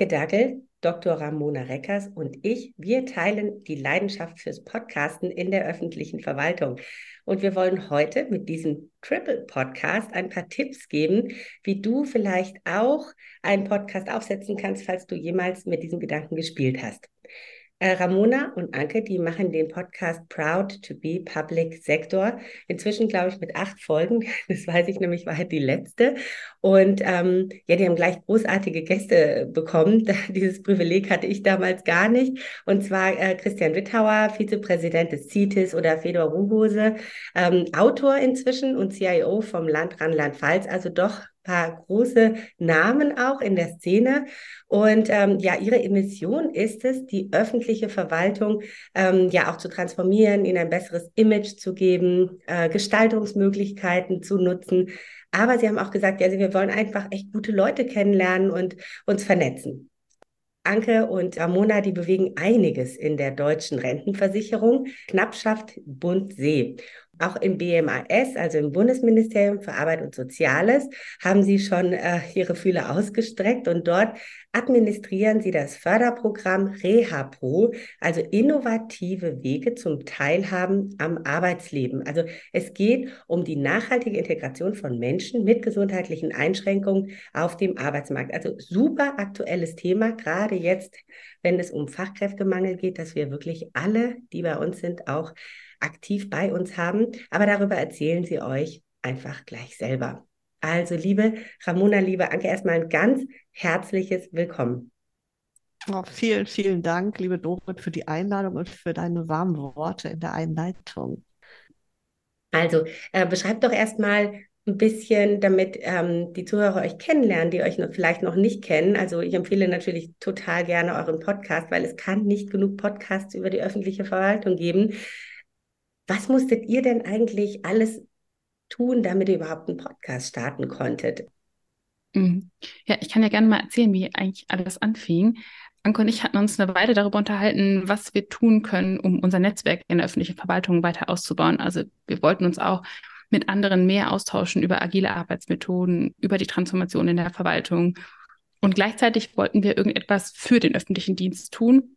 Anke Dackel, Dr. Ramona Reckers und ich, wir teilen die Leidenschaft fürs Podcasten in der öffentlichen Verwaltung. Und wir wollen heute mit diesem Triple Podcast ein paar Tipps geben, wie du vielleicht auch einen Podcast aufsetzen kannst, falls du jemals mit diesem Gedanken gespielt hast. Äh, Ramona und Anke, die machen den Podcast Proud to be Public Sector. Inzwischen, glaube ich, mit acht Folgen. Das weiß ich nämlich, war halt die letzte. Und ähm, ja, die haben gleich großartige Gäste bekommen. Dieses Privileg hatte ich damals gar nicht. Und zwar äh, Christian Wittauer, Vizepräsident des CITES oder Fedor Ruhose, ähm, Autor inzwischen und CIO vom Land Rheinland-Pfalz. Also doch paar große Namen auch in der Szene. Und ähm, ja, ihre Mission ist es, die öffentliche Verwaltung ähm, ja auch zu transformieren, ihnen ein besseres Image zu geben, äh, Gestaltungsmöglichkeiten zu nutzen. Aber sie haben auch gesagt, ja, also wir wollen einfach echt gute Leute kennenlernen und uns vernetzen. Anke und Ramona, die bewegen einiges in der deutschen Rentenversicherung. Knappschaft Bund See. Auch im BMAS, also im Bundesministerium für Arbeit und Soziales, haben Sie schon äh, Ihre Fühler ausgestreckt und dort administrieren Sie das Förderprogramm RehaPro, also innovative Wege zum Teilhaben am Arbeitsleben. Also es geht um die nachhaltige Integration von Menschen mit gesundheitlichen Einschränkungen auf dem Arbeitsmarkt. Also super aktuelles Thema, gerade jetzt, wenn es um Fachkräftemangel geht, dass wir wirklich alle, die bei uns sind, auch aktiv bei uns haben. Aber darüber erzählen sie euch einfach gleich selber. Also, liebe Ramona, liebe Anke, erstmal ein ganz herzliches Willkommen. Oh, vielen, vielen Dank, liebe Dorit, für die Einladung und für deine warmen Worte in der Einleitung. Also, äh, beschreibt doch erstmal ein bisschen, damit ähm, die Zuhörer euch kennenlernen, die euch noch, vielleicht noch nicht kennen. Also ich empfehle natürlich total gerne euren Podcast, weil es kann nicht genug Podcasts über die öffentliche Verwaltung geben. Was musstet ihr denn eigentlich alles tun, damit ihr überhaupt einen Podcast starten konntet? Mhm. Ja, ich kann ja gerne mal erzählen, wie eigentlich alles anfing. Anke und ich hatten uns eine Weile darüber unterhalten, was wir tun können, um unser Netzwerk in der öffentlichen Verwaltung weiter auszubauen. Also wir wollten uns auch mit anderen mehr austauschen über agile Arbeitsmethoden, über die Transformation in der Verwaltung. Und gleichzeitig wollten wir irgendetwas für den öffentlichen Dienst tun,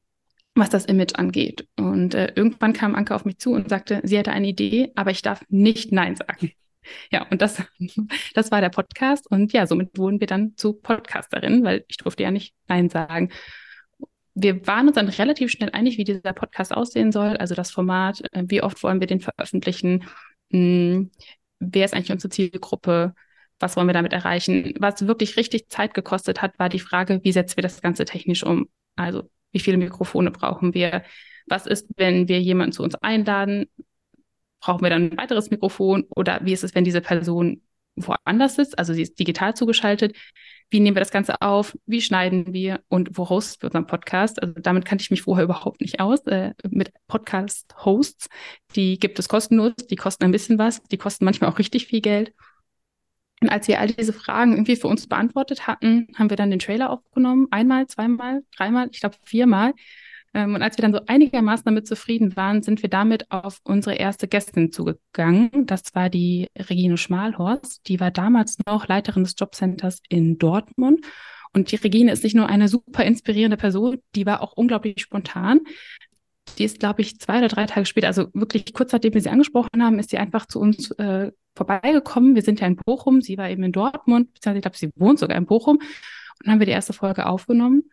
was das Image angeht. Und äh, irgendwann kam Anke auf mich zu und sagte, sie hätte eine Idee, aber ich darf nicht Nein sagen. Ja, und das, das war der Podcast. Und ja, somit wurden wir dann zu Podcasterin, weil ich durfte ja nicht Nein sagen. Wir waren uns dann relativ schnell einig, wie dieser Podcast aussehen soll, also das Format, äh, wie oft wollen wir den veröffentlichen, hm, wer ist eigentlich unsere Zielgruppe, was wollen wir damit erreichen. Was wirklich richtig Zeit gekostet hat, war die Frage, wie setzen wir das Ganze technisch um? Also wie viele Mikrofone brauchen wir? Was ist, wenn wir jemanden zu uns einladen? Brauchen wir dann ein weiteres Mikrofon? Oder wie ist es, wenn diese Person woanders sitzt? Also sie ist digital zugeschaltet. Wie nehmen wir das Ganze auf? Wie schneiden wir? Und wo hosten wir unseren Podcast? Also damit kannte ich mich vorher überhaupt nicht aus. Äh, mit Podcast-Hosts, die gibt es kostenlos, die kosten ein bisschen was, die kosten manchmal auch richtig viel Geld. Und als wir all diese Fragen irgendwie für uns beantwortet hatten, haben wir dann den Trailer aufgenommen. Einmal, zweimal, dreimal, ich glaube viermal. Ähm, und als wir dann so einigermaßen damit zufrieden waren, sind wir damit auf unsere erste Gästin zugegangen. Das war die Regine Schmalhorst. Die war damals noch Leiterin des Jobcenters in Dortmund. Und die Regine ist nicht nur eine super inspirierende Person, die war auch unglaublich spontan. Die ist, glaube ich, zwei oder drei Tage später, also wirklich kurz nachdem wir sie angesprochen haben, ist sie einfach zu uns äh, vorbeigekommen. Wir sind ja in Bochum, sie war eben in Dortmund, beziehungsweise ich glaube, sie wohnt sogar in Bochum. Und dann haben wir die erste Folge aufgenommen.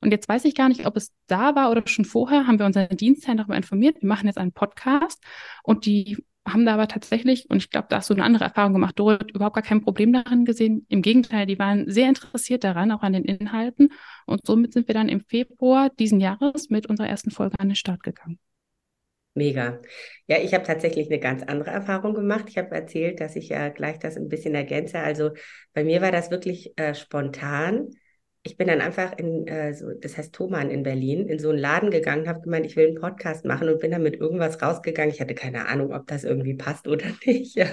Und jetzt weiß ich gar nicht, ob es da war oder schon vorher, haben wir unseren Dienstherrn darüber informiert. Wir machen jetzt einen Podcast und die haben da aber tatsächlich, und ich glaube, da hast du eine andere Erfahrung gemacht, Dorit, überhaupt gar kein Problem daran gesehen. Im Gegenteil, die waren sehr interessiert daran, auch an den Inhalten. Und somit sind wir dann im Februar diesen Jahres mit unserer ersten Folge an den Start gegangen. Mega. Ja, ich habe tatsächlich eine ganz andere Erfahrung gemacht. Ich habe erzählt, dass ich ja gleich das ein bisschen ergänze. Also bei mir war das wirklich äh, spontan. ich bin dann einfach in, äh, so, das heißt Thomann in Berlin, in so einen Laden gegangen, habe gemeint, ich will einen Podcast machen und bin dann mit irgendwas rausgegangen. Ich hatte keine Ahnung, ob das irgendwie passt oder nicht. Ja.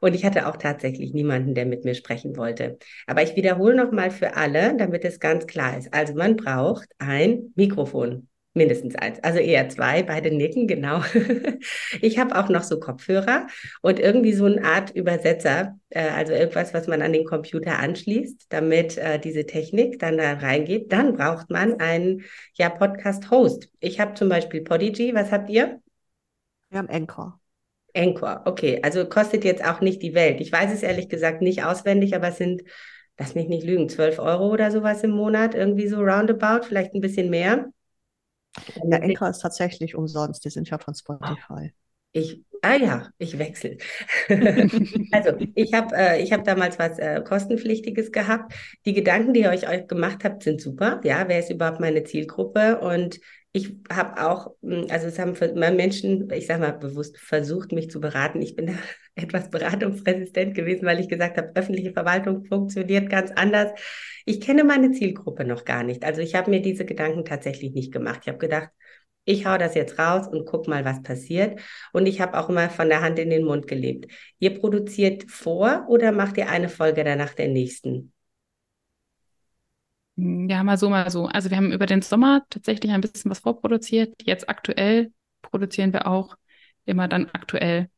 Und ich hatte auch tatsächlich niemanden, der mit mir sprechen wollte. Aber ich wiederhole nochmal für alle, damit es ganz klar ist. Also man braucht ein Mikrofon. Mindestens eins, also eher zwei, beide nicken, genau. ich habe auch noch so Kopfhörer und irgendwie so eine Art Übersetzer, äh, also irgendwas, was man an den Computer anschließt, damit äh, diese Technik dann da reingeht. Dann braucht man einen ja, Podcast-Host. Ich habe zum Beispiel Podigy, was habt ihr? Wir haben Anchor. Anchor, okay. Also kostet jetzt auch nicht die Welt. Ich weiß es ehrlich gesagt nicht auswendig, aber es sind, lass mich nicht lügen, 12 Euro oder sowas im Monat, irgendwie so roundabout, vielleicht ein bisschen mehr. Der Anchor ist tatsächlich umsonst, die sind ja von Spotify. Ich, ah ja, ich wechsle. also ich habe äh, hab damals was äh, kostenpflichtiges gehabt. Die Gedanken, die ihr euch, euch gemacht habt, sind super. Ja, wer ist überhaupt meine Zielgruppe? Und ich habe auch, hm, also es haben Menschen, ich sage mal bewusst, versucht, mich zu beraten. Ich bin da etwas beratungsresistent gewesen, weil ich gesagt habe, öffentliche Verwaltung funktioniert ganz anders. Ich kenne meine Zielgruppe noch gar nicht. Also ich habe mir diese Gedanken tatsächlich nicht gemacht. Ich habe gedacht, ich hau das jetzt raus und guck mal, was passiert. Und ich habe auch immer von der Hand in den Mund gelebt. Ihr produziert vor oder macht ihr eine Folge danach der nächsten? Ja, mal so, mal so. Also wir haben über den Sommer tatsächlich ein bisschen was vorproduziert. Jetzt aktuell produzieren wir auch immer dann aktuell.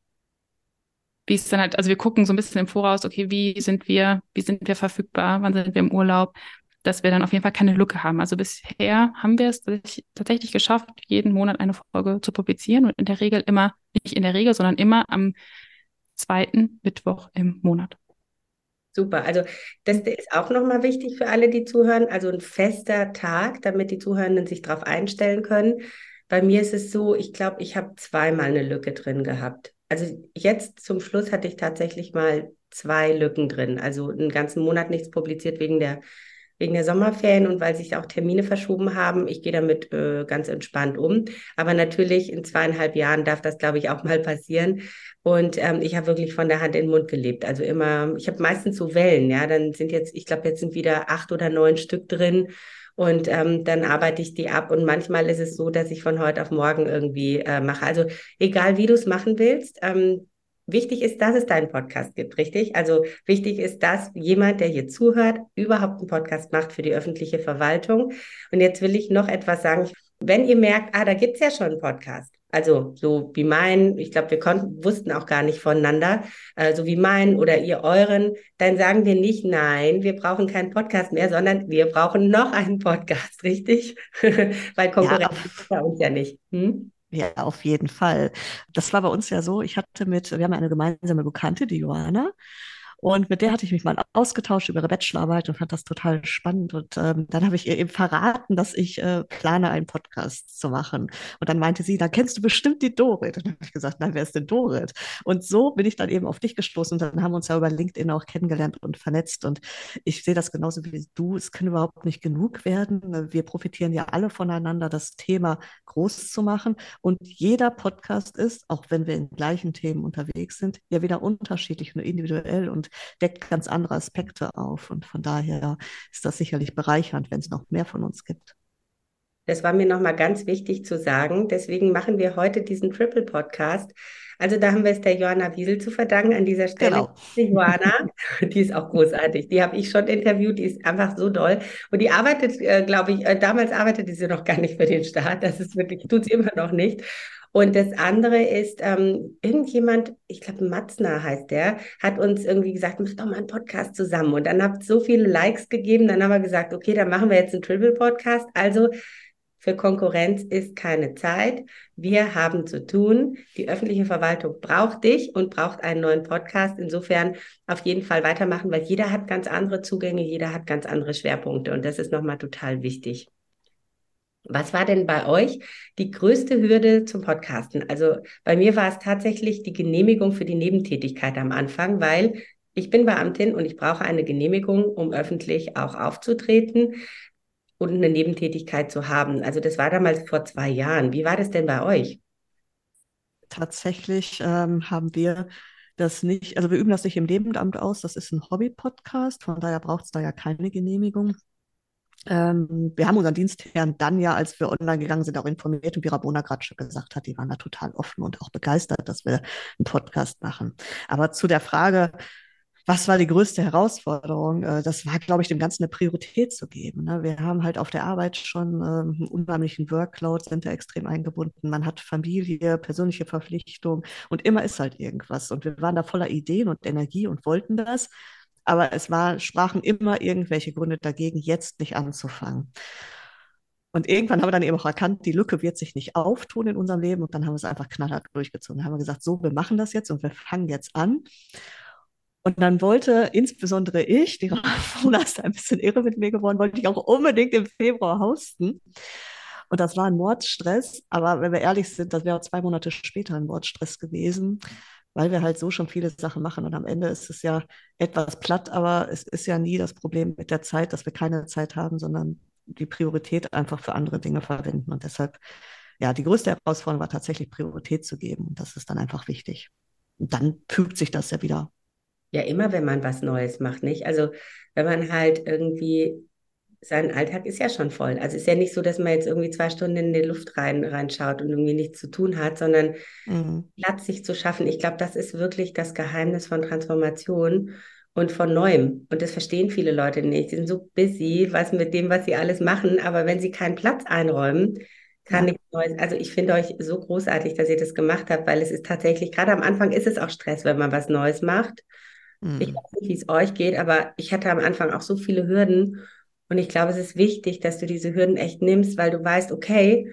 Wie ist dann halt, also wir gucken so ein bisschen im Voraus, okay, wie sind wir, wie sind wir verfügbar, wann sind wir im Urlaub, dass wir dann auf jeden Fall keine Lücke haben. Also bisher haben wir es tatsächlich geschafft, jeden Monat eine Folge zu publizieren und in der Regel immer, nicht in der Regel, sondern immer am zweiten Mittwoch im Monat. Super. Also das ist auch nochmal wichtig für alle, die zuhören. Also ein fester Tag, damit die Zuhörenden sich darauf einstellen können. Bei mir ist es so, ich glaube, ich habe zweimal eine Lücke drin gehabt. Also jetzt zum Schluss hatte ich tatsächlich mal zwei Lücken drin. Also einen ganzen Monat nichts publiziert wegen der wegen der Sommerferien und weil sich auch Termine verschoben haben. Ich gehe damit äh, ganz entspannt um. Aber natürlich in zweieinhalb Jahren darf das, glaube ich, auch mal passieren. Und ähm, ich habe wirklich von der Hand in den Mund gelebt. Also immer, ich habe meistens so Wellen, ja. Dann sind jetzt, ich glaube, jetzt sind wieder acht oder neun Stück drin. Und ähm, dann arbeite ich die ab. Und manchmal ist es so, dass ich von heute auf morgen irgendwie äh, mache. Also egal, wie du es machen willst, ähm, Wichtig ist, dass es deinen Podcast gibt, richtig? Also wichtig ist, dass jemand, der hier zuhört, überhaupt einen Podcast macht für die öffentliche Verwaltung. Und jetzt will ich noch etwas sagen. Wenn ihr merkt, ah, da gibt's ja schon einen Podcast, also so wie meinen, ich glaube, wir konnten, wussten auch gar nicht voneinander, äh, so wie meinen oder ihr euren, dann sagen wir nicht, nein, wir brauchen keinen Podcast mehr, sondern wir brauchen noch einen Podcast, richtig? Weil Konkurrenz ja, bei uns ja nicht. Hm? Ja, auf jeden Fall. Das war bei uns ja so, ich hatte mit, wir haben eine gemeinsame Bekannte, die Johanna, und mit der hatte ich mich mal ausgetauscht über ihre Bachelorarbeit und fand das total spannend. Und ähm, dann habe ich ihr eben verraten, dass ich äh, plane, einen Podcast zu machen. Und dann meinte sie, da kennst du bestimmt die Dorit. Und dann habe ich gesagt, nein, wer ist denn Dorit? Und so bin ich dann eben auf dich gestoßen. Und dann haben wir uns ja über LinkedIn auch kennengelernt und vernetzt. Und ich sehe das genauso wie du. Es kann überhaupt nicht genug werden. Wir profitieren ja alle voneinander, das Thema groß zu machen. Und jeder Podcast ist, auch wenn wir in gleichen Themen unterwegs sind, ja wieder unterschiedlich und individuell. Und deckt ganz andere Aspekte auf. Und von daher ist das sicherlich bereichernd, wenn es noch mehr von uns gibt. Das war mir nochmal ganz wichtig zu sagen. Deswegen machen wir heute diesen Triple Podcast. Also da haben wir es der Johanna Wiesel zu verdanken an dieser Stelle. Genau. Die Johanna, die ist auch großartig. Die habe ich schon interviewt. Die ist einfach so doll. Und die arbeitet, äh, glaube ich, äh, damals arbeitete sie noch gar nicht für den Staat. Das ist wirklich, tut sie immer noch nicht. Und das andere ist, ähm, irgendjemand, ich glaube Matzner heißt der, hat uns irgendwie gesagt, mach doch mal einen Podcast zusammen. Und dann habt so viele Likes gegeben, dann haben wir gesagt, okay, dann machen wir jetzt einen Triple-Podcast. Also für Konkurrenz ist keine Zeit. Wir haben zu tun. Die öffentliche Verwaltung braucht dich und braucht einen neuen Podcast. Insofern auf jeden Fall weitermachen, weil jeder hat ganz andere Zugänge, jeder hat ganz andere Schwerpunkte. Und das ist nochmal total wichtig. Was war denn bei euch die größte Hürde zum Podcasten? Also bei mir war es tatsächlich die Genehmigung für die Nebentätigkeit am Anfang, weil ich bin Beamtin und ich brauche eine Genehmigung, um öffentlich auch aufzutreten und eine Nebentätigkeit zu haben. Also das war damals vor zwei Jahren. Wie war das denn bei euch? Tatsächlich ähm, haben wir das nicht, also wir üben das nicht im Nebenamt aus, das ist ein Hobby-Podcast, von daher braucht es da ja keine Genehmigung. Ähm, wir haben unseren Dienstherrn dann ja, als wir online gegangen sind, auch informiert und wie Rabona gerade schon gesagt hat, die waren da total offen und auch begeistert, dass wir einen Podcast machen. Aber zu der Frage, was war die größte Herausforderung? Äh, das war, glaube ich, dem Ganzen eine Priorität zu geben. Ne? Wir haben halt auf der Arbeit schon ähm, einen unheimlichen Workload, sind da extrem eingebunden. Man hat Familie, persönliche Verpflichtung und immer ist halt irgendwas. Und wir waren da voller Ideen und Energie und wollten das. Aber es war, sprachen immer irgendwelche Gründe dagegen, jetzt nicht anzufangen. Und irgendwann haben wir dann eben auch erkannt, die Lücke wird sich nicht auftun in unserem Leben. Und dann haben wir es einfach knallhart durchgezogen. Dann haben wir gesagt, so, wir machen das jetzt und wir fangen jetzt an. Und dann wollte insbesondere ich, die Ramona ist ein bisschen irre mit mir geworden, wollte ich auch unbedingt im Februar hosten. Und das war ein Mordstress. Aber wenn wir ehrlich sind, das wäre zwei Monate später ein Mordstress gewesen, weil wir halt so schon viele Sachen machen. Und am Ende ist es ja etwas platt, aber es ist ja nie das Problem mit der Zeit, dass wir keine Zeit haben, sondern die Priorität einfach für andere Dinge verwenden. Und deshalb, ja, die größte Herausforderung war tatsächlich Priorität zu geben. Und das ist dann einfach wichtig. Und dann fügt sich das ja wieder ja, immer, wenn man was Neues macht, nicht? Also, wenn man halt irgendwie, sein Alltag ist ja schon voll. Also, es ist ja nicht so, dass man jetzt irgendwie zwei Stunden in die Luft rein, reinschaut und irgendwie nichts zu tun hat, sondern mhm. Platz sich zu schaffen. Ich glaube, das ist wirklich das Geheimnis von Transformation und von Neuem. Und das verstehen viele Leute nicht. Sie sind so busy, was mit dem, was sie alles machen, aber wenn sie keinen Platz einräumen, kann ja. nichts Neues. Also ich finde euch so großartig, dass ihr das gemacht habt, weil es ist tatsächlich, gerade am Anfang ist es auch Stress, wenn man was Neues macht. Mhm. Ich weiß nicht, wie es euch geht, aber ich hatte am Anfang auch so viele Hürden. Und ich glaube, es ist wichtig, dass du diese Hürden echt nimmst, weil du weißt, okay,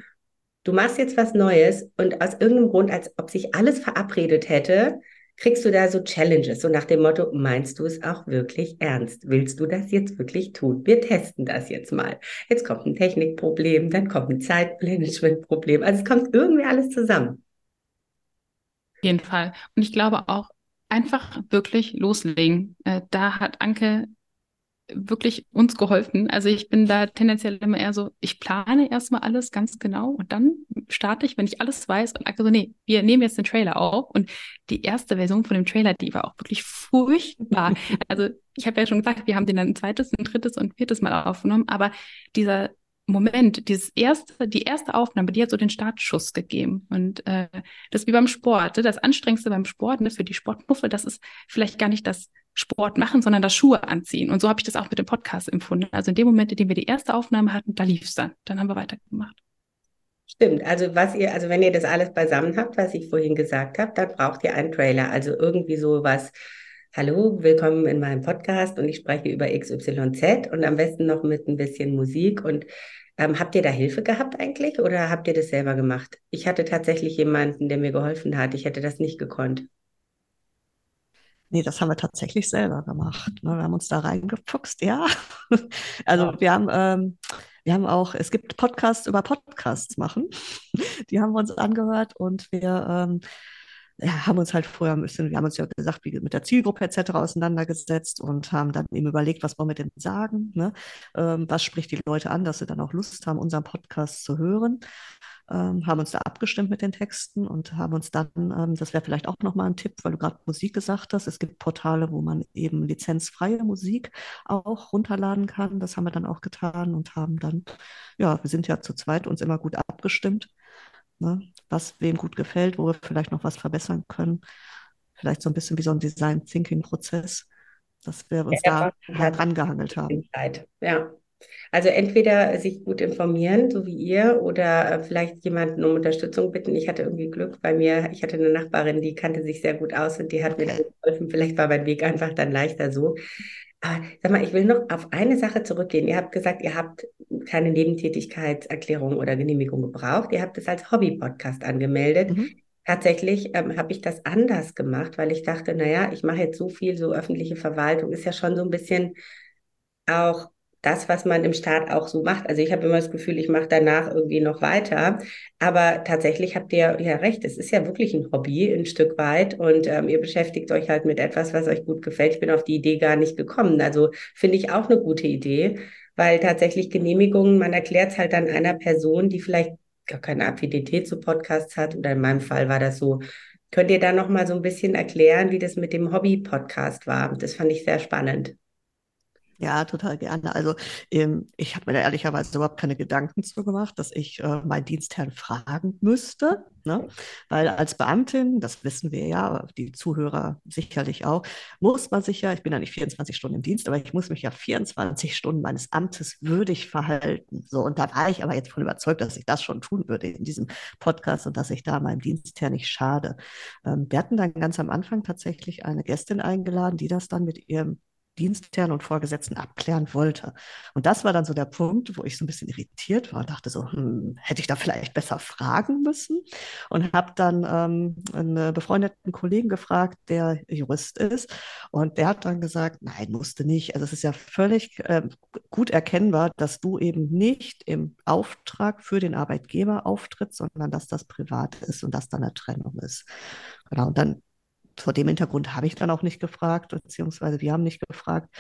du machst jetzt was Neues und aus irgendeinem Grund, als ob sich alles verabredet hätte, kriegst du da so Challenges, so nach dem Motto, meinst du es auch wirklich ernst? Willst du das jetzt wirklich tun? Wir testen das jetzt mal. Jetzt kommt ein Technikproblem, dann kommt ein Zeitmanagementproblem. Also es kommt irgendwie alles zusammen. Auf jeden Fall. Und ich glaube auch, einfach wirklich loslegen. Äh, da hat Anke wirklich uns geholfen. Also ich bin da tendenziell immer eher so, ich plane erstmal alles ganz genau und dann starte ich, wenn ich alles weiß und Anke so, nee, wir nehmen jetzt den Trailer auf und die erste Version von dem Trailer, die war auch wirklich furchtbar. also ich habe ja schon gesagt, wir haben den dann ein zweites, ein drittes und viertes Mal aufgenommen, aber dieser Moment, dieses erste, die erste Aufnahme, die hat so den Startschuss gegeben. Und äh, das ist wie beim Sport. Ne? Das Anstrengendste beim Sport, ne, für die Sportmuffel, das ist vielleicht gar nicht das Sport machen, sondern das Schuhe anziehen. Und so habe ich das auch mit dem Podcast empfunden. Also in dem Moment, in dem wir die erste Aufnahme hatten, da lief es dann. Dann haben wir weitergemacht. Stimmt. Also was ihr, also wenn ihr das alles beisammen habt, was ich vorhin gesagt habe, dann braucht ihr einen Trailer. Also irgendwie so was. Hallo, willkommen in meinem Podcast und ich spreche über XYZ und am besten noch mit ein bisschen Musik und ähm, habt ihr da Hilfe gehabt eigentlich oder habt ihr das selber gemacht? Ich hatte tatsächlich jemanden, der mir geholfen hat. Ich hätte das nicht gekonnt. Nee, das haben wir tatsächlich selber gemacht. Ne? Wir haben uns da reingefuchst, ja. Also wir haben, ähm, wir haben auch, es gibt Podcasts über Podcasts machen. Die haben wir uns angehört und wir ähm, ja, haben uns halt vorher ein bisschen, wir haben uns ja gesagt, wie mit der Zielgruppe etc. auseinandergesetzt und haben dann eben überlegt, was wollen wir denn sagen, ne? Ähm, was spricht die Leute an, dass sie dann auch Lust haben, unseren Podcast zu hören. Ähm, haben uns da abgestimmt mit den Texten und haben uns dann, ähm, das wäre vielleicht auch nochmal ein Tipp, weil du gerade Musik gesagt hast, es gibt Portale, wo man eben lizenzfreie Musik auch runterladen kann. Das haben wir dann auch getan und haben dann, ja, wir sind ja zu zweit uns immer gut abgestimmt Ne? Was wem gut gefällt, wo wir vielleicht noch was verbessern können. Vielleicht so ein bisschen wie so ein Design Thinking Prozess, dass wir uns ja, da halt rangehangelt haben. Ja. Also entweder sich gut informieren, so wie ihr, oder äh, vielleicht jemanden um Unterstützung bitten. Ich hatte irgendwie Glück bei mir. Ich hatte eine Nachbarin, die kannte sich sehr gut aus und die hat okay. mir geholfen. Vielleicht war mein Weg einfach dann leichter so. Aber sag mal, ich will noch auf eine Sache zurückgehen. Ihr habt gesagt, ihr habt keine Nebentätigkeitserklärung oder Genehmigung gebraucht. Ihr habt es als Hobby-Podcast angemeldet. Mhm. Tatsächlich ähm, habe ich das anders gemacht, weil ich dachte, naja, ich mache jetzt so viel, so öffentliche Verwaltung ist ja schon so ein bisschen auch das, was man im Staat auch so macht. Also ich habe immer das Gefühl, ich mache danach irgendwie noch weiter. Aber tatsächlich habt ihr ja recht, es ist ja wirklich ein Hobby ein Stück weit und ähm, ihr beschäftigt euch halt mit etwas, was euch gut gefällt. Ich bin auf die Idee gar nicht gekommen. Also finde ich auch eine gute Idee, weil tatsächlich Genehmigungen, man erklärt es halt dann einer Person, die vielleicht gar keine Affinität zu Podcasts hat oder in meinem Fall war das so. Könnt ihr da noch mal so ein bisschen erklären, wie das mit dem Hobby-Podcast war? Das fand ich sehr spannend. Ja, total gerne. Also ähm, ich habe mir da ehrlicherweise überhaupt keine Gedanken zu gemacht, dass ich äh, meinen Dienstherrn fragen müsste. Ne? Weil als Beamtin, das wissen wir ja, die Zuhörer sicherlich auch, muss man sich ja, ich bin ja nicht 24 Stunden im Dienst, aber ich muss mich ja 24 Stunden meines Amtes würdig verhalten. So, und da war ich aber jetzt von überzeugt, dass ich das schon tun würde in diesem Podcast und dass ich da meinem Dienstherrn nicht schade. Ähm, wir hatten dann ganz am Anfang tatsächlich eine Gästin eingeladen, die das dann mit ihrem Dienstherren und Vorgesetzten abklären wollte. Und das war dann so der Punkt, wo ich so ein bisschen irritiert war und dachte so, hm, hätte ich da vielleicht besser fragen müssen? Und habe dann ähm, einen befreundeten Kollegen gefragt, der Jurist ist. Und der hat dann gesagt, nein, musste nicht. Also es ist ja völlig äh, gut erkennbar, dass du eben nicht im Auftrag für den Arbeitgeber auftrittst, sondern dass das privat ist und dass da eine Trennung ist. Genau, und dann vor dem Hintergrund habe ich dann auch nicht gefragt, beziehungsweise wir haben nicht gefragt.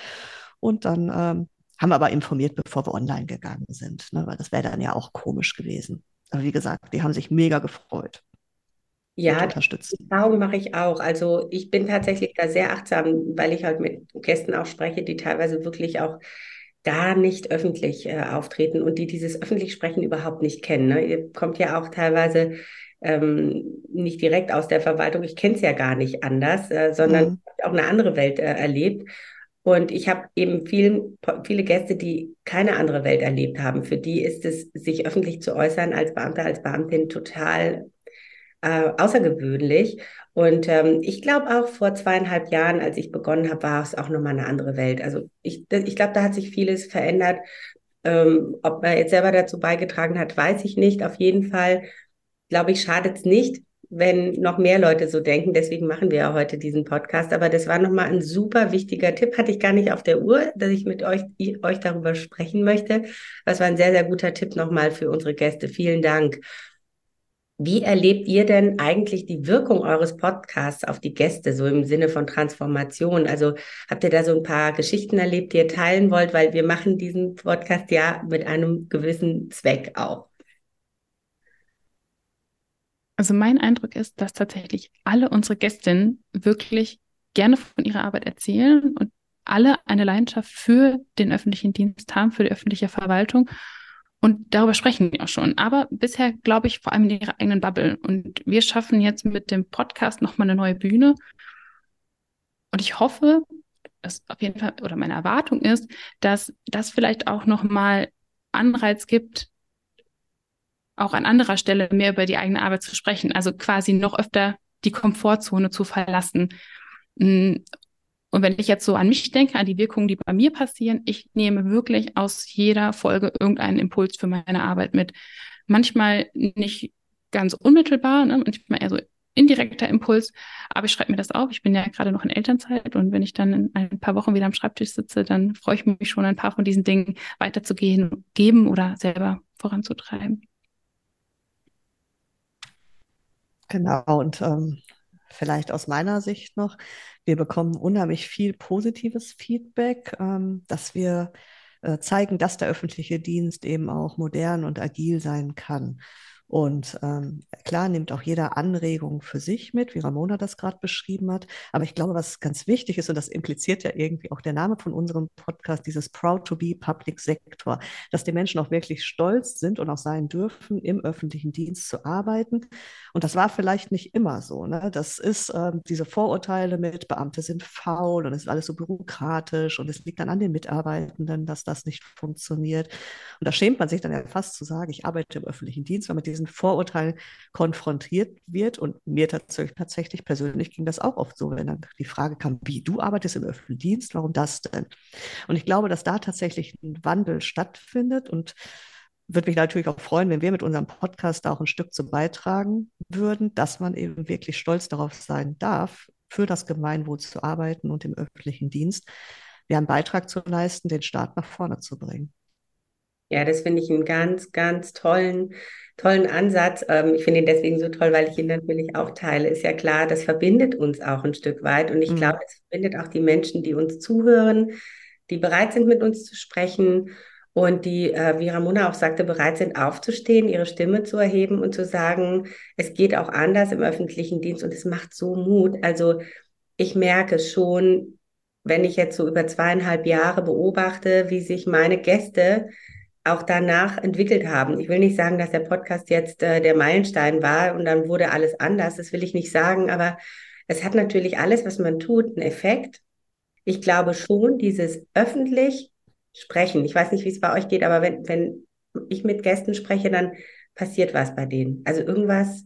Und dann ähm, haben wir aber informiert, bevor wir online gegangen sind, ne? weil das wäre dann ja auch komisch gewesen. Aber wie gesagt, die haben sich mega gefreut. Ja, die Erfahrung mache ich auch. Also ich bin tatsächlich da sehr achtsam, weil ich halt mit Gästen auch spreche, die teilweise wirklich auch gar nicht öffentlich äh, auftreten und die dieses öffentlich Sprechen überhaupt nicht kennen. Ne? Ihr kommt ja auch teilweise ähm, nicht direkt aus der Verwaltung, ich kenne es ja gar nicht anders, äh, sondern mhm. auch eine andere Welt äh, erlebt. Und ich habe eben viel, viele Gäste, die keine andere Welt erlebt haben. Für die ist es, sich öffentlich zu äußern als Beamter, als Beamtin total äh, außergewöhnlich. Und ähm, ich glaube auch vor zweieinhalb Jahren, als ich begonnen habe, war es auch nochmal eine andere Welt. Also ich, ich glaube, da hat sich vieles verändert. Ähm, ob man jetzt selber dazu beigetragen hat, weiß ich nicht. Auf jeden Fall glaube ich, schadet es nicht, wenn noch mehr Leute so denken. Deswegen machen wir ja heute diesen Podcast. Aber das war nochmal ein super wichtiger Tipp. Hatte ich gar nicht auf der Uhr, dass ich mit euch, ich, euch darüber sprechen möchte. Das war ein sehr, sehr guter Tipp nochmal für unsere Gäste. Vielen Dank. Wie erlebt ihr denn eigentlich die Wirkung eures Podcasts auf die Gäste, so im Sinne von Transformation? Also habt ihr da so ein paar Geschichten erlebt, die ihr teilen wollt? Weil wir machen diesen Podcast ja mit einem gewissen Zweck auch. Also mein Eindruck ist, dass tatsächlich alle unsere Gästinnen wirklich gerne von ihrer Arbeit erzählen und alle eine Leidenschaft für den öffentlichen Dienst haben, für die öffentliche Verwaltung. Und darüber sprechen wir auch schon. Aber bisher, glaube ich, vor allem in ihrer eigenen Bubble. Und wir schaffen jetzt mit dem Podcast nochmal eine neue Bühne. Und ich hoffe, dass auf jeden Fall, oder meine Erwartung ist, dass das vielleicht auch nochmal Anreiz gibt, auch an anderer Stelle mehr über die eigene Arbeit zu sprechen, also quasi noch öfter die Komfortzone zu verlassen. Mm, und wenn ich jetzt so an mich denke, an die Wirkungen, die bei mir passieren, ich nehme wirklich aus jeder Folge irgendeinen Impuls für meine Arbeit mit. Manchmal nicht ganz unmittelbar, ne? manchmal eher so indirekter Impuls, aber ich schreibe mir das auf. Ich bin ja gerade noch in Elternzeit und wenn ich dann in ein paar Wochen wieder am Schreibtisch sitze, dann freue ich mich schon, ein paar von diesen Dingen weiterzugehen, geben oder selber voranzutreiben. Genau, und ähm, vielleicht aus meiner Sicht noch, wir bekommen unheimlich viel positives Feedback, ähm, dass wir äh, zeigen, dass der öffentliche Dienst eben auch modern und agil sein kann. Und ähm, klar nimmt auch jeder Anregung für sich mit, wie Ramona das gerade beschrieben hat. Aber ich glaube, was ganz wichtig ist, und das impliziert ja irgendwie auch der Name von unserem Podcast, dieses Proud to be Public Sector, dass die Menschen auch wirklich stolz sind und auch sein dürfen, im öffentlichen Dienst zu arbeiten. Und das war vielleicht nicht immer so. Ne? Das ist ähm, diese Vorurteile mit, Beamte sind faul und es ist alles so bürokratisch und es liegt dann an den Mitarbeitenden, dass das nicht funktioniert. Und da schämt man sich dann ja fast zu sagen, ich arbeite im öffentlichen Dienst, weil man diesen diesen Vorurteilen konfrontiert wird. Und mir tatsächlich, tatsächlich persönlich ging das auch oft so, wenn dann die Frage kam, wie du arbeitest im öffentlichen Dienst, warum das denn? Und ich glaube, dass da tatsächlich ein Wandel stattfindet und würde mich natürlich auch freuen, wenn wir mit unserem Podcast da auch ein Stück zu beitragen würden, dass man eben wirklich stolz darauf sein darf, für das Gemeinwohl zu arbeiten und im öffentlichen Dienst, wir einen Beitrag zu leisten, den Staat nach vorne zu bringen. Ja, das finde ich einen ganz, ganz tollen, tollen Ansatz. Ähm, ich finde ihn deswegen so toll, weil ich ihn natürlich auch teile. Ist ja klar, das verbindet uns auch ein Stück weit. Und ich mhm. glaube, es verbindet auch die Menschen, die uns zuhören, die bereit sind, mit uns zu sprechen und die, äh, wie Ramona auch sagte, bereit sind, aufzustehen, ihre Stimme zu erheben und zu sagen, es geht auch anders im öffentlichen Dienst und es macht so Mut. Also ich merke schon, wenn ich jetzt so über zweieinhalb Jahre beobachte, wie sich meine Gäste auch danach entwickelt haben. Ich will nicht sagen, dass der Podcast jetzt äh, der Meilenstein war und dann wurde alles anders. Das will ich nicht sagen, aber es hat natürlich alles, was man tut, einen Effekt. Ich glaube schon, dieses öffentlich sprechen. Ich weiß nicht, wie es bei euch geht, aber wenn, wenn ich mit Gästen spreche, dann passiert was bei denen. Also irgendwas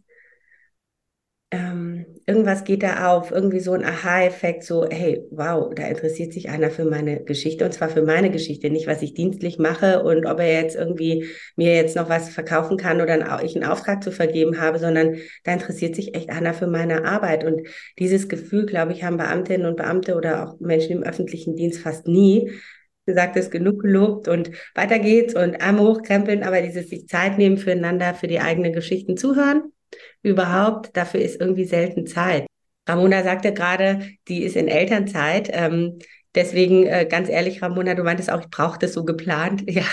ähm, irgendwas geht da auf, irgendwie so ein Aha-Effekt, so, hey, wow, da interessiert sich einer für meine Geschichte und zwar für meine Geschichte, nicht was ich dienstlich mache und ob er jetzt irgendwie mir jetzt noch was verkaufen kann oder ich einen Auftrag zu vergeben habe, sondern da interessiert sich echt einer für meine Arbeit. Und dieses Gefühl, glaube ich, haben Beamtinnen und Beamte oder auch Menschen im öffentlichen Dienst fast nie, gesagt, ist genug gelobt und weiter geht's und Arme hochkrempeln, aber dieses sich Zeit nehmen füreinander, für die eigenen Geschichten zuhören überhaupt, dafür ist irgendwie selten Zeit. Ramona sagte gerade, die ist in Elternzeit. Ähm, deswegen, äh, ganz ehrlich, Ramona, du meintest auch, ich brauche das so geplant. Ja,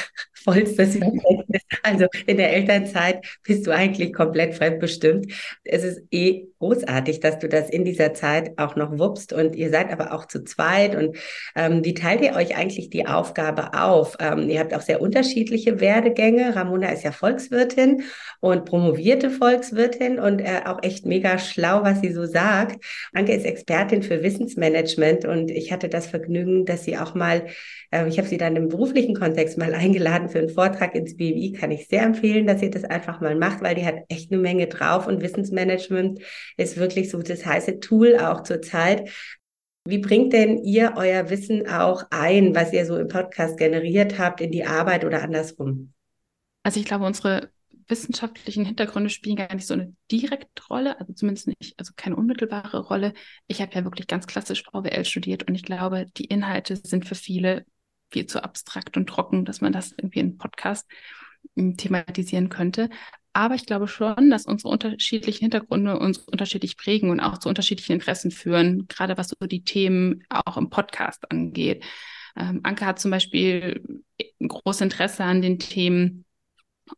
vollstes Verständnis. Also in der Elternzeit bist du eigentlich komplett fremdbestimmt. Es ist eh großartig, dass du das in dieser Zeit auch noch wuppst und ihr seid aber auch zu zweit. Und ähm, wie teilt ihr euch eigentlich die Aufgabe auf? Ähm, ihr habt auch sehr unterschiedliche Werdegänge. Ramona ist ja Volkswirtin und promovierte Volkswirtin und äh, auch echt mega schlau, was sie so sagt. Anke ist Expertin für Wissensmanagement und ich hatte das Vergnügen, dass sie auch mal, äh, ich habe sie dann im beruflichen Kontext mal eingeladen für einen Vortrag ins BWI. Kann ich sehr empfehlen, dass ihr das einfach mal macht, weil die hat echt eine Menge drauf und Wissensmanagement ist wirklich so das heiße Tool auch zur Zeit. Wie bringt denn ihr euer Wissen auch ein, was ihr so im Podcast generiert habt, in die Arbeit oder andersrum? Also ich glaube, unsere wissenschaftlichen Hintergründe spielen gar nicht so eine direkte Rolle, also zumindest nicht, also keine unmittelbare Rolle. Ich habe ja wirklich ganz klassisch VWL studiert und ich glaube, die Inhalte sind für viele viel zu abstrakt und trocken, dass man das irgendwie in Podcast hm, thematisieren könnte. Aber ich glaube schon, dass unsere unterschiedlichen Hintergründe uns unterschiedlich prägen und auch zu unterschiedlichen Interessen führen, gerade was so die Themen auch im Podcast angeht. Ähm, Anke hat zum Beispiel ein großes Interesse an den Themen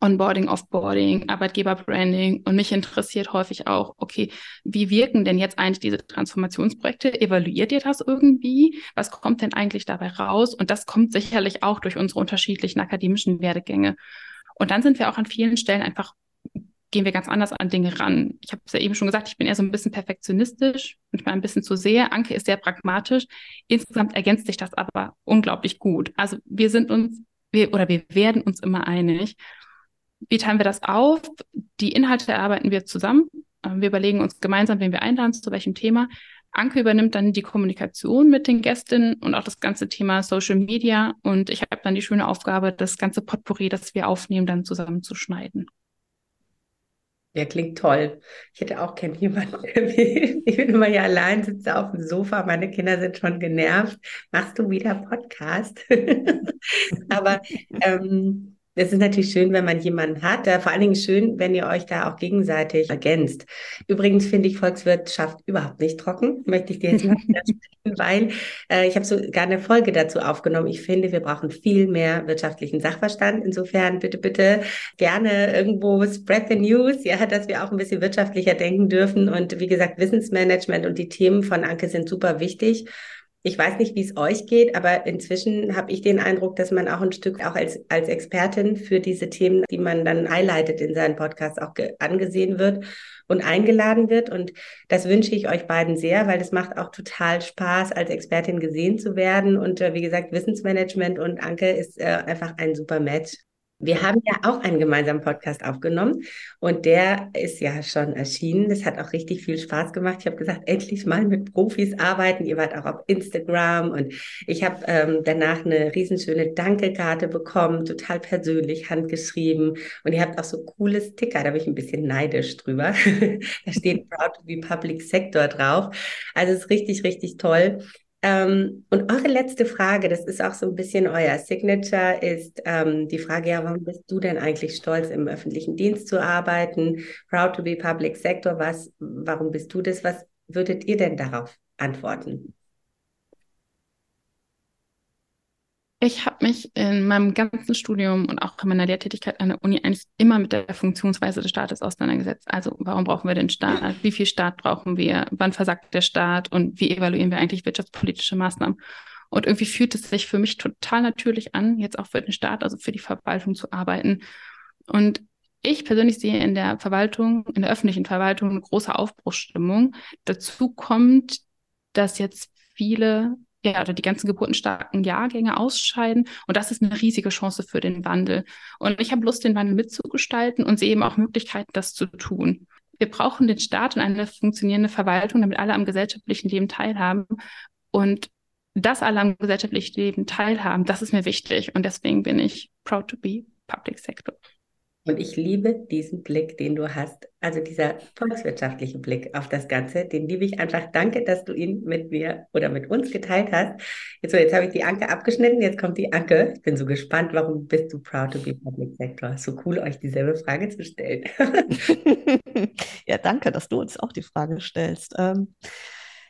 Onboarding, Offboarding, Arbeitgeberbranding und mich interessiert häufig auch, okay, wie wirken denn jetzt eigentlich diese Transformationsprojekte? Evaluiert ihr das irgendwie? Was kommt denn eigentlich dabei raus? Und das kommt sicherlich auch durch unsere unterschiedlichen akademischen Werdegänge. Und dann sind wir auch an vielen Stellen einfach gehen wir ganz anders an Dinge ran. Ich habe es ja eben schon gesagt, ich bin eher so ein bisschen perfektionistisch, manchmal ein bisschen zu sehr. Anke ist sehr pragmatisch. Insgesamt ergänzt sich das aber unglaublich gut. Also wir sind uns, wir, oder wir werden uns immer einig. Wie teilen wir das auf? Die Inhalte erarbeiten wir zusammen. Ähm, wir überlegen uns gemeinsam, wen wir einladen, zu welchem Thema. Anke übernimmt dann die Kommunikation mit den Gästinnen und auch das ganze Thema Social Media. Und ich habe dann die schöne Aufgabe, das ganze Potpourri, das wir aufnehmen, dann zusammenzuschneiden. Ja, klingt toll. Ich hätte auch gern jemanden. Ich bin immer hier allein, sitze auf dem Sofa, meine Kinder sind schon genervt. Machst du wieder Podcast? Aber ähm, es ist natürlich schön, wenn man jemanden hat. Vor allen Dingen schön, wenn ihr euch da auch gegenseitig ergänzt. Übrigens finde ich Volkswirtschaft überhaupt nicht trocken, möchte ich dir jetzt mal widersprechen, weil äh, ich habe sogar eine Folge dazu aufgenommen. Ich finde, wir brauchen viel mehr wirtschaftlichen Sachverstand. Insofern bitte, bitte gerne irgendwo spread the news, ja, dass wir auch ein bisschen wirtschaftlicher denken dürfen. Und wie gesagt, Wissensmanagement und die Themen von Anke sind super wichtig. Ich weiß nicht, wie es euch geht, aber inzwischen habe ich den Eindruck, dass man auch ein Stück auch als, als Expertin für diese Themen, die man dann highlightet in seinen Podcasts, auch angesehen wird und eingeladen wird. Und das wünsche ich euch beiden sehr, weil es macht auch total Spaß, als Expertin gesehen zu werden. Und äh, wie gesagt, Wissensmanagement und Anke ist äh, einfach ein super Match. Wir haben ja auch einen gemeinsamen Podcast aufgenommen und der ist ja schon erschienen. Das hat auch richtig viel Spaß gemacht. Ich habe gesagt, endlich mal mit Profis arbeiten. Ihr wart auch auf Instagram und ich habe ähm, danach eine riesenschöne Dankekarte bekommen, total persönlich handgeschrieben und ihr habt auch so coole Sticker. Da bin ich ein bisschen neidisch drüber. da steht Proud to be Public Sector drauf. Also es ist richtig, richtig toll. Ähm, und eure letzte Frage, das ist auch so ein bisschen euer Signature, ist ähm, die Frage, ja, warum bist du denn eigentlich stolz, im öffentlichen Dienst zu arbeiten? Proud to be Public Sector, was, warum bist du das? Was würdet ihr denn darauf antworten? Ich habe mich in meinem ganzen Studium und auch in meiner Lehrtätigkeit an der Uni eigentlich immer mit der Funktionsweise des Staates auseinandergesetzt. Also warum brauchen wir den Staat? Wie viel Staat brauchen wir? Wann versagt der Staat? Und wie evaluieren wir eigentlich wirtschaftspolitische Maßnahmen? Und irgendwie fühlt es sich für mich total natürlich an, jetzt auch für den Staat, also für die Verwaltung zu arbeiten. Und ich persönlich sehe in der Verwaltung, in der öffentlichen Verwaltung eine große Aufbruchsstimmung. Dazu kommt, dass jetzt viele ja, oder die ganzen geburtenstarken Jahrgänge ausscheiden. Und das ist eine riesige Chance für den Wandel. Und ich habe Lust, den Wandel mitzugestalten und sehe eben auch Möglichkeiten, das zu tun. Wir brauchen den Staat und eine funktionierende Verwaltung, damit alle am gesellschaftlichen Leben teilhaben. Und dass alle am gesellschaftlichen Leben teilhaben, das ist mir wichtig. Und deswegen bin ich proud to be Public Sector. Und ich liebe diesen Blick, den du hast. Also dieser volkswirtschaftliche Blick auf das Ganze, den liebe ich einfach. Danke, dass du ihn mit mir oder mit uns geteilt hast. Jetzt, so, jetzt habe ich die Anke abgeschnitten, jetzt kommt die Anke. Ich bin so gespannt, warum bist du proud to be Public Sector? So cool, euch dieselbe Frage zu stellen. ja, danke, dass du uns auch die Frage stellst. Ähm,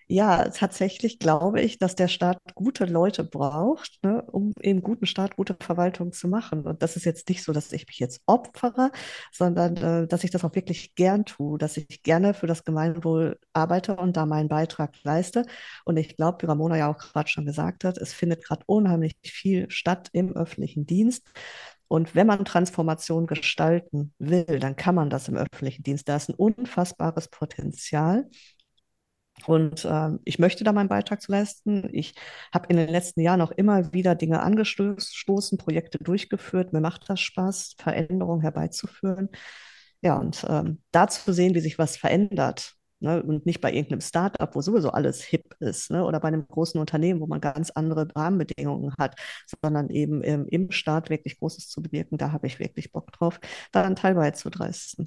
ja, tatsächlich glaube ich, dass der Staat gute Leute braucht, ne, um eben guten Staat, gute Verwaltung zu machen. Und das ist jetzt nicht so, dass ich mich jetzt opfere, sondern äh, dass ich das auch wirklich gern tue, dass ich gerne für das Gemeinwohl arbeite und da meinen Beitrag leiste. Und ich glaube, wie Ramona ja auch gerade schon gesagt hat, es findet gerade unheimlich viel statt im öffentlichen Dienst. Und wenn man Transformation gestalten will, dann kann man das im öffentlichen Dienst. Da ist ein unfassbares Potenzial. Und ähm, ich möchte da meinen Beitrag zu leisten. Ich habe in den letzten Jahren auch immer wieder Dinge angestoßen, Projekte durchgeführt. Mir macht das Spaß, Veränderungen herbeizuführen. Ja, und ähm, da zu sehen, wie sich was verändert. Ne? Und nicht bei irgendeinem Startup, wo sowieso alles hip ist, ne? oder bei einem großen Unternehmen, wo man ganz andere Rahmenbedingungen hat, sondern eben im, im Staat wirklich Großes zu bewirken. Da habe ich wirklich Bock drauf, da einen Teil beizudreisten.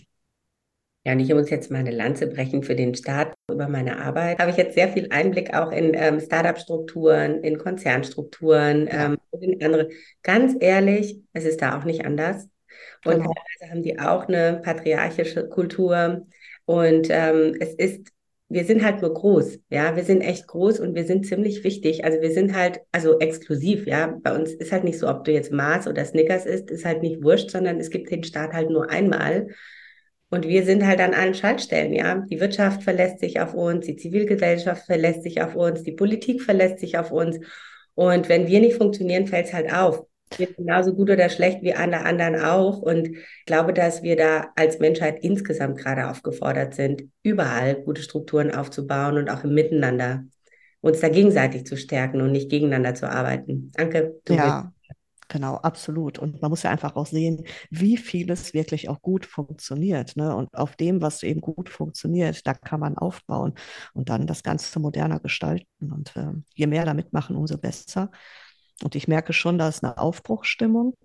Ja, und ich muss jetzt mal eine Lanze brechen für den Staat über meine Arbeit. Habe ich jetzt sehr viel Einblick auch in ähm, Startup-Strukturen, in Konzernstrukturen ähm, und in andere. Ganz ehrlich, es ist da auch nicht anders. Und genau. teilweise haben die auch eine patriarchische Kultur. Und ähm, es ist, wir sind halt nur groß, ja, wir sind echt groß und wir sind ziemlich wichtig. Also wir sind halt, also exklusiv, ja. Bei uns ist halt nicht so, ob du jetzt Mars oder Snickers isst, ist halt nicht wurscht, sondern es gibt den Staat halt nur einmal. Und wir sind halt an allen Schaltstellen, ja. Die Wirtschaft verlässt sich auf uns, die Zivilgesellschaft verlässt sich auf uns, die Politik verlässt sich auf uns. Und wenn wir nicht funktionieren, fällt es halt auf. Wir sind genauso gut oder schlecht wie alle anderen auch. Und ich glaube, dass wir da als Menschheit insgesamt gerade aufgefordert sind, überall gute Strukturen aufzubauen und auch im Miteinander uns da gegenseitig zu stärken und nicht gegeneinander zu arbeiten. Danke. Du ja. Genau, absolut. Und man muss ja einfach auch sehen, wie vieles wirklich auch gut funktioniert. Ne? Und auf dem, was eben gut funktioniert, da kann man aufbauen und dann das Ganze moderner gestalten. Und äh, je mehr da mitmachen, umso besser. Und ich merke schon, da ist eine Aufbruchsstimmung.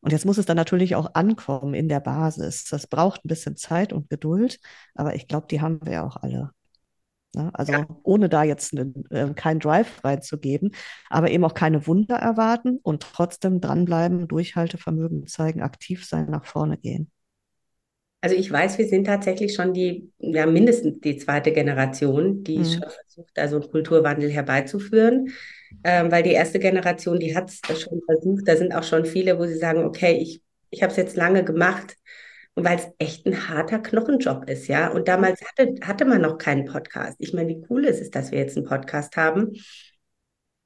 Und jetzt muss es dann natürlich auch ankommen in der Basis. Das braucht ein bisschen Zeit und Geduld, aber ich glaube, die haben wir ja auch alle. Ne? Also ja. ohne da jetzt ne, äh, keinen Drive reinzugeben, aber eben auch keine Wunder erwarten und trotzdem dranbleiben, Durchhaltevermögen zeigen, aktiv sein, nach vorne gehen. Also ich weiß, wir sind tatsächlich schon die, ja mindestens die zweite Generation, die mhm. schon versucht, also einen Kulturwandel herbeizuführen. Ähm, weil die erste Generation, die hat es schon versucht. Da sind auch schon viele, wo sie sagen, okay, ich, ich habe es jetzt lange gemacht und weil es echt ein harter Knochenjob ist, ja. Und damals hatte, hatte man noch keinen Podcast. Ich meine, wie cool ist es, dass wir jetzt einen Podcast haben.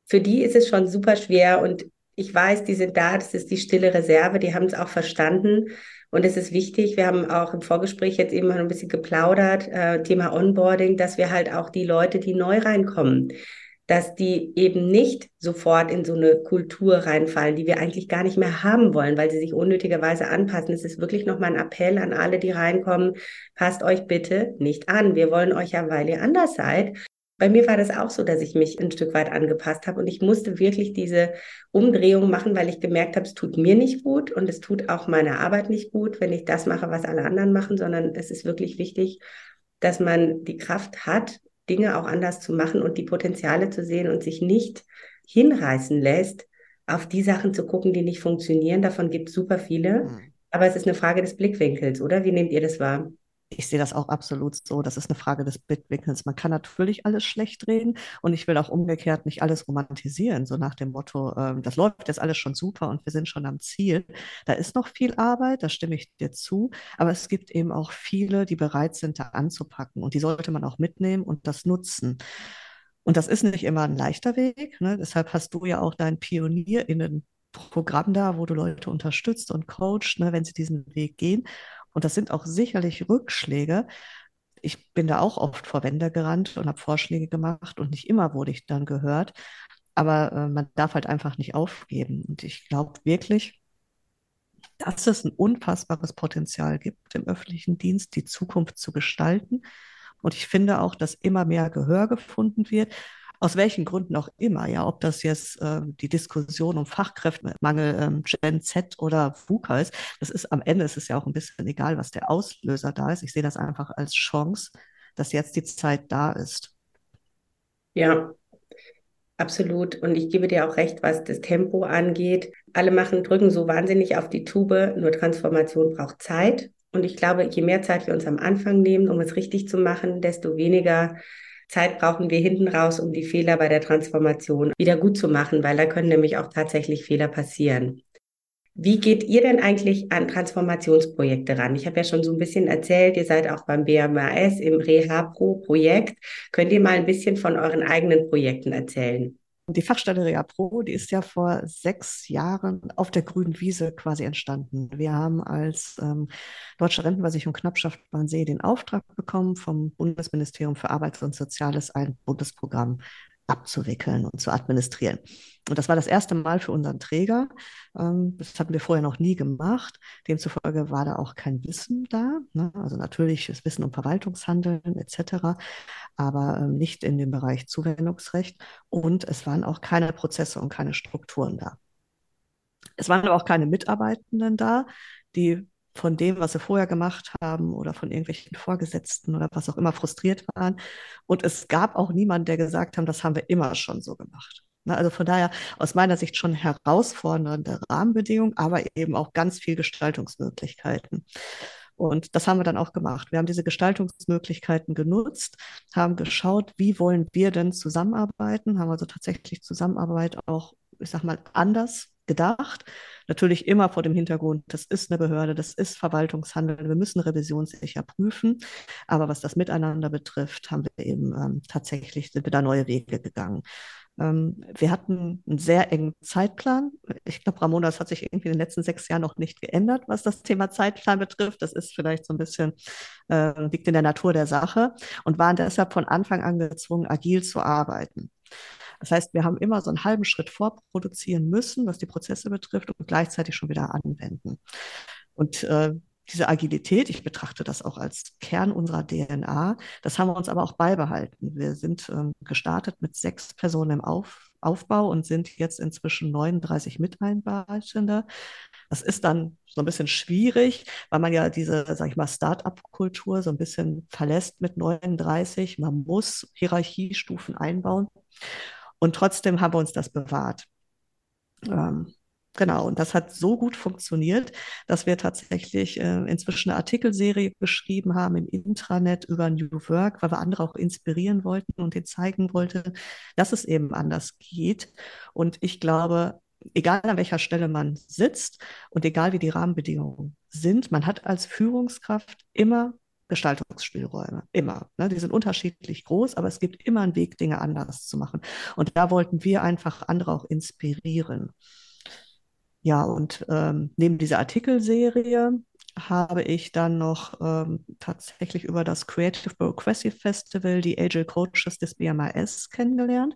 Für die ist es schon super schwer und ich weiß, die sind da, das ist die stille Reserve, die haben es auch verstanden und es ist wichtig. Wir haben auch im Vorgespräch jetzt eben mal ein bisschen geplaudert, äh, Thema Onboarding, dass wir halt auch die Leute, die neu reinkommen, dass die eben nicht sofort in so eine Kultur reinfallen, die wir eigentlich gar nicht mehr haben wollen, weil sie sich unnötigerweise anpassen. Es ist wirklich nochmal ein Appell an alle, die reinkommen, passt euch bitte nicht an. Wir wollen euch ja, weil ihr anders seid. Bei mir war das auch so, dass ich mich ein Stück weit angepasst habe und ich musste wirklich diese Umdrehung machen, weil ich gemerkt habe, es tut mir nicht gut und es tut auch meiner Arbeit nicht gut, wenn ich das mache, was alle anderen machen, sondern es ist wirklich wichtig, dass man die Kraft hat, Dinge auch anders zu machen und die Potenziale zu sehen und sich nicht hinreißen lässt, auf die Sachen zu gucken, die nicht funktionieren. Davon gibt es super viele. Mhm. Aber es ist eine Frage des Blickwinkels, oder? Wie nehmt ihr das wahr? Ich sehe das auch absolut so. Das ist eine Frage des Blickwinkels. Man kann natürlich alles schlecht reden und ich will auch umgekehrt nicht alles romantisieren, so nach dem Motto, ähm, das läuft jetzt alles schon super und wir sind schon am Ziel. Da ist noch viel Arbeit, da stimme ich dir zu, aber es gibt eben auch viele, die bereit sind, da anzupacken und die sollte man auch mitnehmen und das nutzen. Und das ist nicht immer ein leichter Weg. Ne? Deshalb hast du ja auch dein PionierInnen-Programm da, wo du Leute unterstützt und coachst, ne, wenn sie diesen Weg gehen. Und das sind auch sicherlich Rückschläge. Ich bin da auch oft vor Wände gerannt und habe Vorschläge gemacht und nicht immer wurde ich dann gehört. Aber äh, man darf halt einfach nicht aufgeben. Und ich glaube wirklich, dass es ein unfassbares Potenzial gibt, im öffentlichen Dienst die Zukunft zu gestalten. Und ich finde auch, dass immer mehr Gehör gefunden wird aus welchen Gründen auch immer, ja, ob das jetzt äh, die Diskussion um Fachkräftemangel, ähm, Gen Z oder VUCA ist, das ist am Ende ist es ja auch ein bisschen egal, was der Auslöser da ist. Ich sehe das einfach als Chance, dass jetzt die Zeit da ist. Ja, absolut. Und ich gebe dir auch recht, was das Tempo angeht. Alle machen, drücken so wahnsinnig auf die Tube, nur Transformation braucht Zeit. Und ich glaube, je mehr Zeit wir uns am Anfang nehmen, um es richtig zu machen, desto weniger Zeit brauchen wir hinten raus, um die Fehler bei der Transformation wieder gut zu machen, weil da können nämlich auch tatsächlich Fehler passieren. Wie geht ihr denn eigentlich an Transformationsprojekte ran? Ich habe ja schon so ein bisschen erzählt, ihr seid auch beim BMAS im Reha-Pro-Projekt. Könnt ihr mal ein bisschen von euren eigenen Projekten erzählen? Die Fachstelle Rea Pro, die ist ja vor sechs Jahren auf der grünen Wiese quasi entstanden. Wir haben als ähm, Deutsche Rentenversicherung Knappschaft Wannsee den Auftrag bekommen vom Bundesministerium für Arbeit und Soziales, ein Bundesprogramm abzuwickeln und zu administrieren. Und das war das erste Mal für unseren Träger. Ähm, das hatten wir vorher noch nie gemacht. Demzufolge war da auch kein Wissen da. Ne? Also natürlich das Wissen um Verwaltungshandeln etc., aber ähm, nicht in dem Bereich Zuwendungsrecht. Und es waren auch keine Prozesse und keine Strukturen da. Es waren aber auch keine Mitarbeitenden da, die von dem, was sie vorher gemacht haben oder von irgendwelchen Vorgesetzten oder was auch immer frustriert waren. Und es gab auch niemanden, der gesagt hat, das haben wir immer schon so gemacht. Ne, also von daher aus meiner Sicht schon herausfordernde Rahmenbedingungen, aber eben auch ganz viel Gestaltungsmöglichkeiten. Und das haben wir dann auch gemacht. Wir haben diese Gestaltungsmöglichkeiten genutzt, haben geschaut, wie wollen wir denn zusammenarbeiten, haben also tatsächlich Zusammenarbeit auch, ich sag mal, anders gedacht. Natürlich immer vor dem Hintergrund, das ist eine Behörde, das ist Verwaltungshandel, wir müssen revisionssicher prüfen. Aber was das Miteinander betrifft, haben wir eben ähm, tatsächlich, sind wir da neue Wege gegangen. Ähm, wir hatten einen sehr engen Zeitplan. Ich glaube, Ramona, das hat sich irgendwie in den letzten sechs Jahren noch nicht geändert, was das Thema Zeitplan betrifft. Das ist vielleicht so ein bisschen, äh, liegt in der Natur der Sache und waren deshalb von Anfang an gezwungen, agil zu arbeiten. Das heißt, wir haben immer so einen halben Schritt vorproduzieren müssen, was die Prozesse betrifft, und gleichzeitig schon wieder anwenden. Und äh, diese Agilität, ich betrachte das auch als Kern unserer DNA, das haben wir uns aber auch beibehalten. Wir sind ähm, gestartet mit sechs Personen im Auf Aufbau und sind jetzt inzwischen 39 Mitarbeitende. Das ist dann so ein bisschen schwierig, weil man ja diese, sag ich mal, Start-up-Kultur so ein bisschen verlässt mit 39. Man muss Hierarchiestufen einbauen. Und trotzdem haben wir uns das bewahrt. Ähm, genau, und das hat so gut funktioniert, dass wir tatsächlich äh, inzwischen eine Artikelserie geschrieben haben im Intranet über New Work, weil wir andere auch inspirieren wollten und denen zeigen wollten, dass es eben anders geht. Und ich glaube, egal an welcher Stelle man sitzt und egal wie die Rahmenbedingungen sind, man hat als Führungskraft immer Gestaltungsspielräume. Immer. Ne? Die sind unterschiedlich groß, aber es gibt immer einen Weg, Dinge anders zu machen. Und da wollten wir einfach andere auch inspirieren. Ja, und ähm, neben dieser Artikelserie habe ich dann noch ähm, tatsächlich über das Creative Progressive Festival die Agile Coaches des BMAS kennengelernt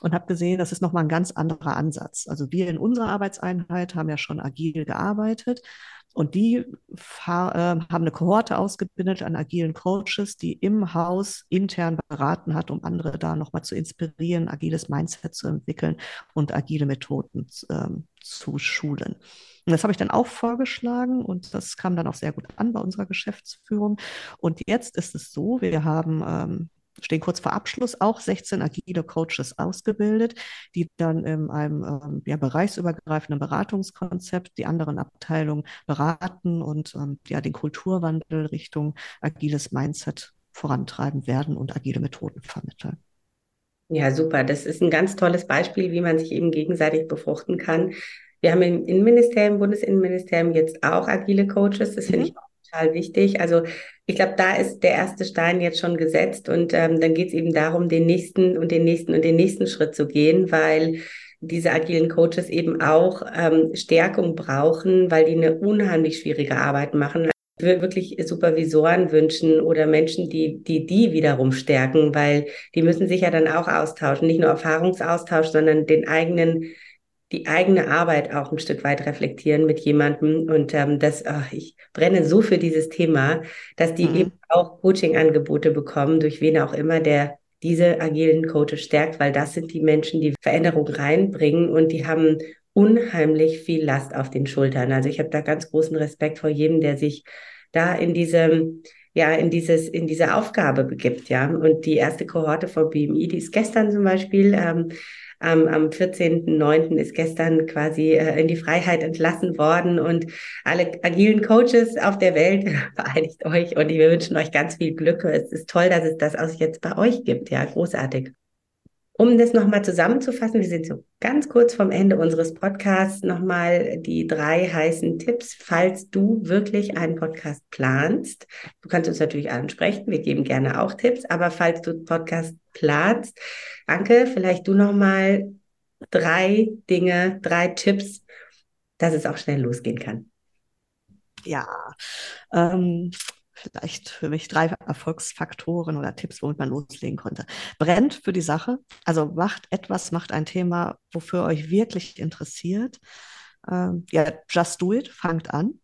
und habe gesehen, das ist nochmal ein ganz anderer Ansatz. Also wir in unserer Arbeitseinheit haben ja schon agil gearbeitet und die äh, haben eine Kohorte ausgebildet an agilen Coaches, die im Haus intern beraten hat, um andere da nochmal zu inspirieren, agiles Mindset zu entwickeln und agile Methoden ähm, zu schulen. Und das habe ich dann auch vorgeschlagen und das kam dann auch sehr gut an bei unserer Geschäftsführung. Und jetzt ist es so, wir haben ähm, stehen kurz vor Abschluss auch 16 agile Coaches ausgebildet, die dann in einem ähm, ja, bereichsübergreifenden Beratungskonzept die anderen Abteilungen beraten und ähm, ja, den Kulturwandel Richtung agiles Mindset vorantreiben werden und agile Methoden vermitteln. Ja, super. Das ist ein ganz tolles Beispiel, wie man sich eben gegenseitig befruchten kann. Wir haben im Innenministerium, Bundesinnenministerium jetzt auch agile Coaches. Das finde mhm. ich auch total wichtig. Also ich glaube, da ist der erste Stein jetzt schon gesetzt und ähm, dann geht es eben darum, den nächsten und den nächsten und den nächsten Schritt zu gehen, weil diese agilen Coaches eben auch ähm, Stärkung brauchen, weil die eine unheimlich schwierige Arbeit machen. Würde wirklich Supervisoren wünschen oder Menschen, die, die die wiederum stärken, weil die müssen sich ja dann auch austauschen, nicht nur Erfahrungsaustausch, sondern den eigenen die eigene Arbeit auch ein Stück weit reflektieren mit jemandem. Und ähm, das, ach, ich brenne so für dieses Thema, dass die mhm. eben auch Coaching-Angebote bekommen, durch wen auch immer, der diese agilen Coaches stärkt, weil das sind die Menschen, die Veränderung reinbringen und die haben unheimlich viel Last auf den Schultern. Also ich habe da ganz großen Respekt vor jedem, der sich da in diesem ja, in dieses, in diese Aufgabe begibt, ja. Und die erste Kohorte von BMI, die ist gestern zum Beispiel ähm, am, am 14.09. ist gestern quasi äh, in die Freiheit entlassen worden und alle agilen Coaches auf der Welt vereinigt euch und wir wünschen euch ganz viel Glück. Es ist toll, dass es das auch jetzt bei euch gibt. Ja, großartig. Um das nochmal zusammenzufassen, wir sind so ganz kurz vom Ende unseres Podcasts, nochmal die drei heißen Tipps, falls du wirklich einen Podcast planst. Du kannst uns natürlich ansprechen, wir geben gerne auch Tipps, aber falls du Podcast planst, Anke, vielleicht du nochmal drei Dinge, drei Tipps, dass es auch schnell losgehen kann. Ja, ähm, vielleicht für mich drei Erfolgsfaktoren oder Tipps, womit man loslegen konnte. Brennt für die Sache, also macht etwas, macht ein Thema, wofür euch wirklich interessiert. Ähm, ja, just do it, fangt an.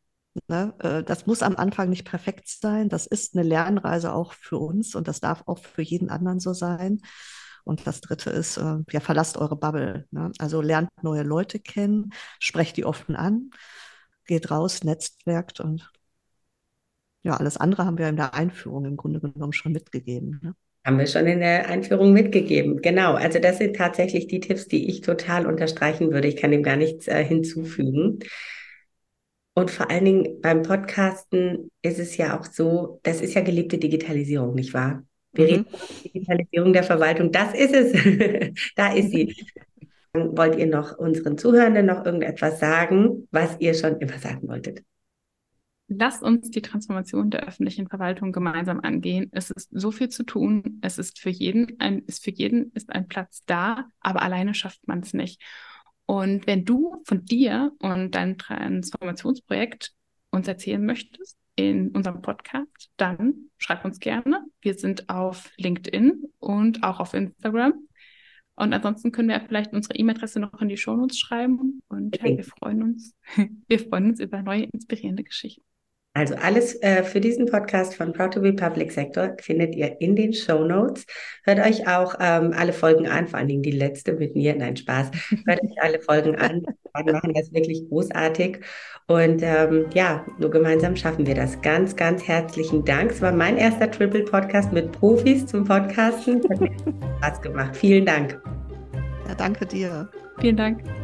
Ne? Äh, das muss am Anfang nicht perfekt sein. Das ist eine Lernreise auch für uns und das darf auch für jeden anderen so sein. Und das dritte ist, äh, ja, verlasst eure Bubble. Ne? Also lernt neue Leute kennen, sprecht die offen an, geht raus, netzwerkt und ja, alles andere haben wir in der Einführung im Grunde genommen schon mitgegeben. Ne? Haben wir schon in der Einführung mitgegeben. Genau. Also das sind tatsächlich die Tipps, die ich total unterstreichen würde. Ich kann dem gar nichts äh, hinzufügen. Und vor allen Dingen beim Podcasten ist es ja auch so, das ist ja gelebte Digitalisierung, nicht wahr? Wir mhm. reden über Digitalisierung der Verwaltung. Das ist es. da ist sie. Wollt ihr noch unseren Zuhörenden noch irgendetwas sagen, was ihr schon immer sagen wolltet? Lasst uns die Transformation der öffentlichen Verwaltung gemeinsam angehen. Es ist so viel zu tun. Es ist für jeden ein, ist für jeden ist ein Platz da, aber alleine schafft man es nicht. Und wenn du von dir und deinem Transformationsprojekt uns erzählen möchtest in unserem Podcast, dann schreib uns gerne. Wir sind auf LinkedIn und auch auf Instagram. Und ansonsten können wir vielleicht unsere E-Mail-Adresse noch in die Shownotes schreiben. Und ja, wir freuen uns. Wir freuen uns über neue inspirierende Geschichten. Also alles äh, für diesen Podcast von Proud to be Public Sector findet ihr in den Show Notes. Hört euch auch ähm, alle Folgen an, vor allen Dingen die letzte mit mir. Nein, Spaß. Hört euch alle Folgen an. Wir machen das wirklich großartig. Und ähm, ja, nur gemeinsam schaffen wir das. Ganz, ganz herzlichen Dank. Es war mein erster Triple Podcast mit Profis zum Podcasten. Hat mir Spaß gemacht. Vielen Dank. Ja, danke dir. Vielen Dank.